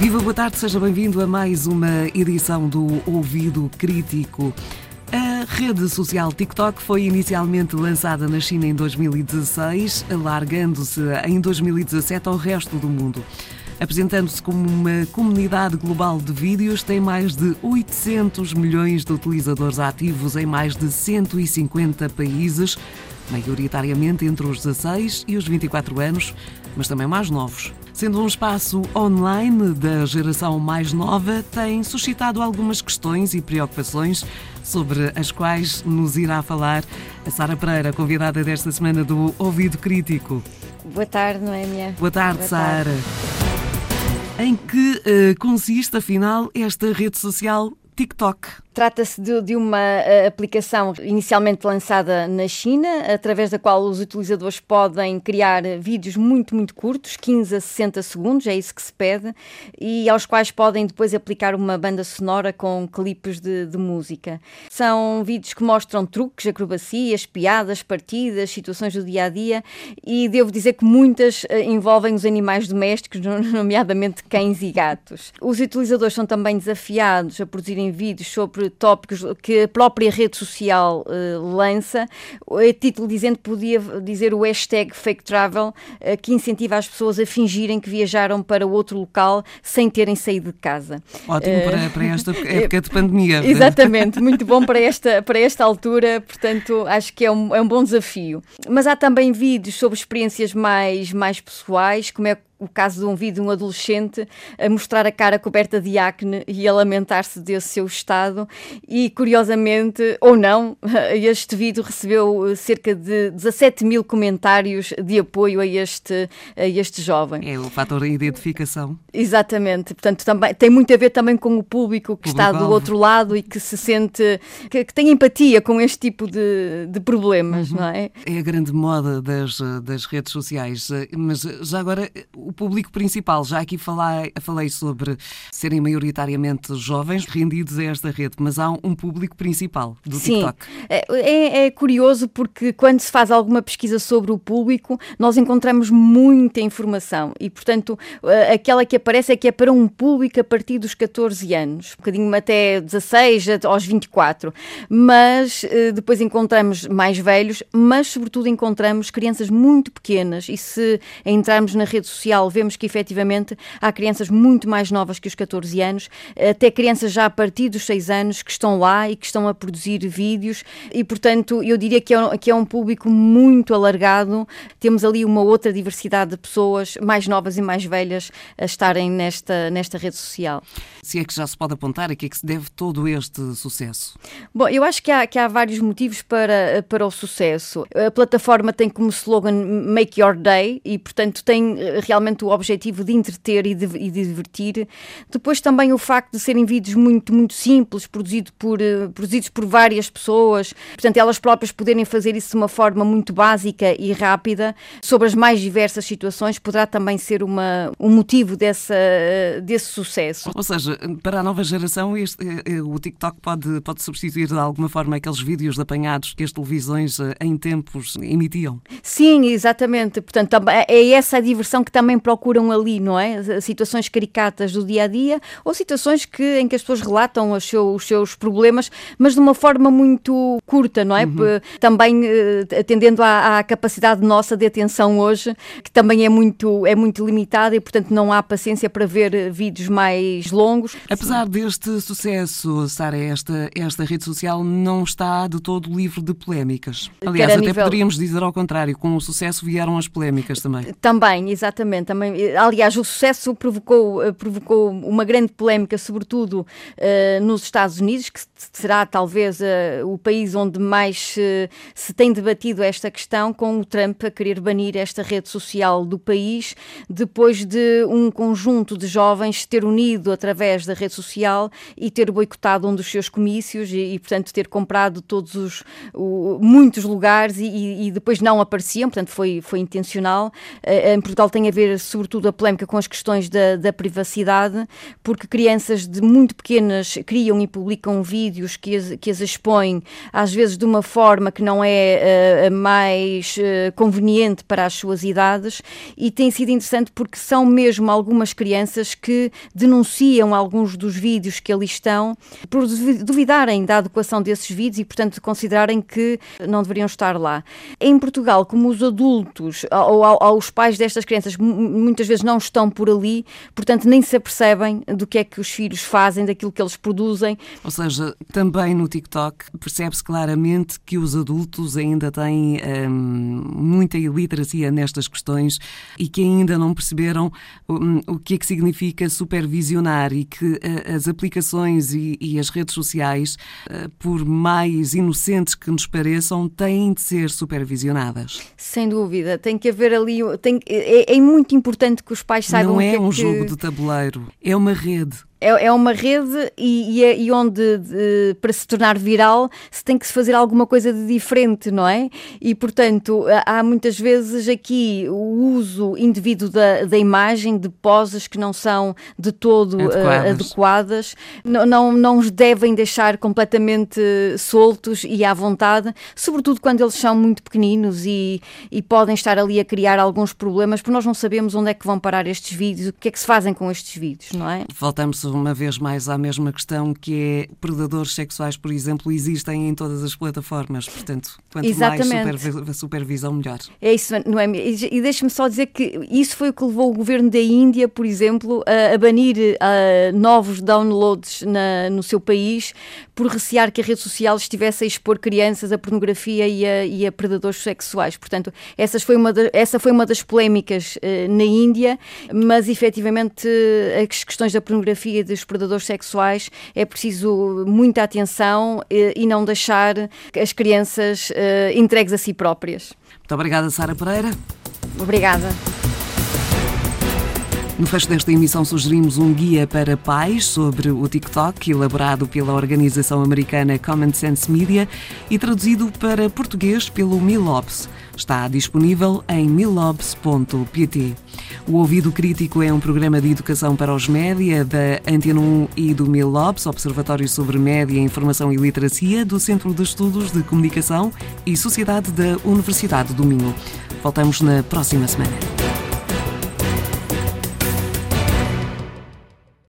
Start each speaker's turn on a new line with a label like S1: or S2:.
S1: Viva, boa tarde, seja bem-vindo a mais uma edição do Ouvido Crítico. A rede social TikTok foi inicialmente lançada na China em 2016, alargando-se em 2017 ao resto do mundo. Apresentando-se como uma comunidade global de vídeos, tem mais de 800 milhões de utilizadores ativos em mais de 150 países, maioritariamente entre os 16 e os 24 anos, mas também mais novos. Sendo um espaço online da geração mais nova, tem suscitado algumas questões e preocupações sobre as quais nos irá falar a Sara Pereira, convidada desta semana do Ouvido Crítico.
S2: Boa tarde, Noémia.
S1: Boa tarde, Sara. Em que uh, consiste, afinal, esta rede social TikTok?
S2: Trata-se de, de, uma uh, aplicação inicialmente lançada na China, através da qual os utilizadores podem criar vídeos muito, muito curtos, 15 a 60 segundos, é isso que se pede, e aos quais podem depois aplicar uma banda sonora com clipes de, de música. São vídeos que mostram truques, acrobacias, piadas, partidas, situações do dia a dia, e devo dizer que muitas uh, envolvem os animais domésticos, nomeadamente cães e gatos. Os utilizadores são também desafiados a produzirem vídeos sobre tópicos que a própria rede social uh, lança, a título dizendo podia dizer o hashtag fake travel, uh, que incentiva as pessoas a fingirem que viajaram para outro local sem terem saído de casa.
S1: Ótimo uh, para, para esta época de pandemia.
S2: Exatamente, muito bom para esta, para esta altura, portanto acho que é um, é um bom desafio. Mas há também vídeos sobre experiências mais, mais pessoais, como é o caso de um vídeo de um adolescente a mostrar a cara coberta de acne e a lamentar-se desse seu estado e curiosamente, ou não, este vídeo recebeu cerca de 17 mil comentários de apoio a este, a este jovem.
S1: É o fator de identificação.
S2: Exatamente, portanto também, tem muito a ver também com o público que público está do outro lado e que se sente, que, que tem empatia com este tipo de, de problemas, uhum. não é?
S1: É a grande moda das, das redes sociais, mas já agora o público principal. Já aqui falei, falei sobre serem maioritariamente jovens rendidos a esta rede, mas há um público principal do
S2: Sim.
S1: TikTok.
S2: É, é, é curioso porque quando se faz alguma pesquisa sobre o público, nós encontramos muita informação e, portanto, eh, aquela que aparece é que é para um público a partir dos 14 anos, um bocadinho até 16 aos 24, mas eh, depois encontramos mais velhos, mas sobretudo encontramos crianças muito pequenas e se entrarmos na rede social vemos que efetivamente há crianças muito mais novas que os 14 anos, até crianças já a partir dos 6 anos que estão lá e que estão a produzir vídeos e, portanto, eu diria que é, que é um público muito alargado. Temos ali uma outra diversidade de pessoas mais novas e mais velhas a estarem nesta, nesta rede social.
S1: Se é que já se pode apontar a que é que se deve todo este sucesso?
S2: Bom, eu acho que há, que há vários motivos para, para o sucesso. A plataforma tem como slogan Make Your Day e, portanto, tem eh, realmente o objetivo de entreter e de, e divertir. Depois também o facto de serem vídeos muito, muito simples, produzido por, uh, produzidos por várias pessoas, portanto elas próprias poderem fazer isso de uma forma muito básica e rápida, sobre as mais diversas situações, poderá também ser uma, um motivo dessa, desse sucesso.
S1: Ou seja, para a nova geração, este, uh, o TikTok pode, pode substituir de alguma forma aqueles vídeos apanhados que as televisões em tempos emitiam?
S2: Sim, exatamente. Portanto, é essa a diversão que também procuram ali, não é? Situações caricatas do dia a dia ou situações que, em que as pessoas relatam os seus, os seus problemas, mas de uma forma muito curta, não é? Uhum. Também uh, atendendo à, à, capacidade nossa de atenção hoje, que também é muito, é muito limitada e, portanto, não há paciência para ver vídeos mais longos.
S1: Apesar deste sucesso, Sara, esta, esta rede social não está de todo livre de polémicas. Aliás, até nível... poderíamos dizer ao contrário, com o sucesso vieram as polémicas também.
S2: Também, exatamente também, aliás, o sucesso provocou, eh, provocou uma grande polémica, sobretudo uh, nos Estados Unidos, que será talvez uh, o país onde mais uh, se tem debatido esta questão, com o Trump a querer banir esta rede social do país, depois de um conjunto de jovens ter unido através da rede social e ter boicotado um dos seus comícios e, e portanto, ter comprado todos os o, muitos lugares e, e, depois não apareciam, portanto, foi, foi intencional. em Portugal tem a ver sobretudo, a polémica com as questões da, da privacidade, porque crianças de muito pequenas criam e publicam vídeos que as, que as expõem, às vezes de uma forma que não é uh, mais uh, conveniente para as suas idades, e tem sido interessante porque são mesmo algumas crianças que denunciam alguns dos vídeos que ali estão por duvidarem da adequação desses vídeos e, portanto, considerarem que não deveriam estar lá. Em Portugal, como os adultos ou aos pais destas crianças muitas vezes não estão por ali, portanto, nem se apercebem do que é que os filhos fazem, daquilo que eles produzem.
S1: Ou seja, também no TikTok percebe-se claramente que os adultos ainda têm hum, muita iliteracia nestas questões e que ainda não perceberam hum, o que é que significa supervisionar e que uh, as aplicações e, e, as redes sociais, uh, por mais inocentes que nos pareçam, têm de ser supervisionadas.
S2: Sem dúvida, tem que haver ali, tem, é, é muito importante que os pais saibam
S1: Não é,
S2: é
S1: um
S2: que...
S1: jogo de tabuleiro, é uma rede
S2: é, é uma rede e, e, é, e onde de, para se tornar viral se tem que se fazer alguma coisa de diferente, não é? E portanto há muitas vezes aqui o uso indevido da, da imagem, de poses que não são de todo adequadas, uh, adequadas. Não, não, não os devem deixar completamente soltos e à vontade, sobretudo quando eles são muito pequeninos e, e podem estar ali a criar alguns problemas, porque nós não sabemos onde é que vão parar estes vídeos, o que é que se fazem com estes vídeos, não é?
S1: Voltamos uma vez mais à mesma questão que é predadores sexuais, por exemplo, existem em todas as plataformas. Portanto, quanto Exatamente. mais supervisão, melhor.
S2: É isso, não é? E deixe-me só dizer que isso foi o que levou o governo da Índia, por exemplo, a, a banir a, novos downloads na, no seu país por recear que a rede social estivesse a expor crianças a pornografia e a, e a predadores sexuais. Portanto, essas foi uma de, essa foi uma das polémicas uh, na Índia, mas efetivamente as questões da pornografia dos predadores sexuais é preciso muita atenção eh, e não deixar as crianças eh, entregues a si próprias.
S1: Muito obrigada, Sara Pereira.
S2: Obrigada.
S1: No fecho desta emissão sugerimos um guia para pais sobre o TikTok, elaborado pela organização americana Common Sense Media e traduzido para português pelo Milobs. Está disponível em milobs.pt. O Ouvido Crítico é um programa de educação para os média da Antena 1 e do Milobs, Observatório sobre Média, Informação e Literacia, do Centro de Estudos de Comunicação e Sociedade da Universidade do Minho. Voltamos na próxima semana.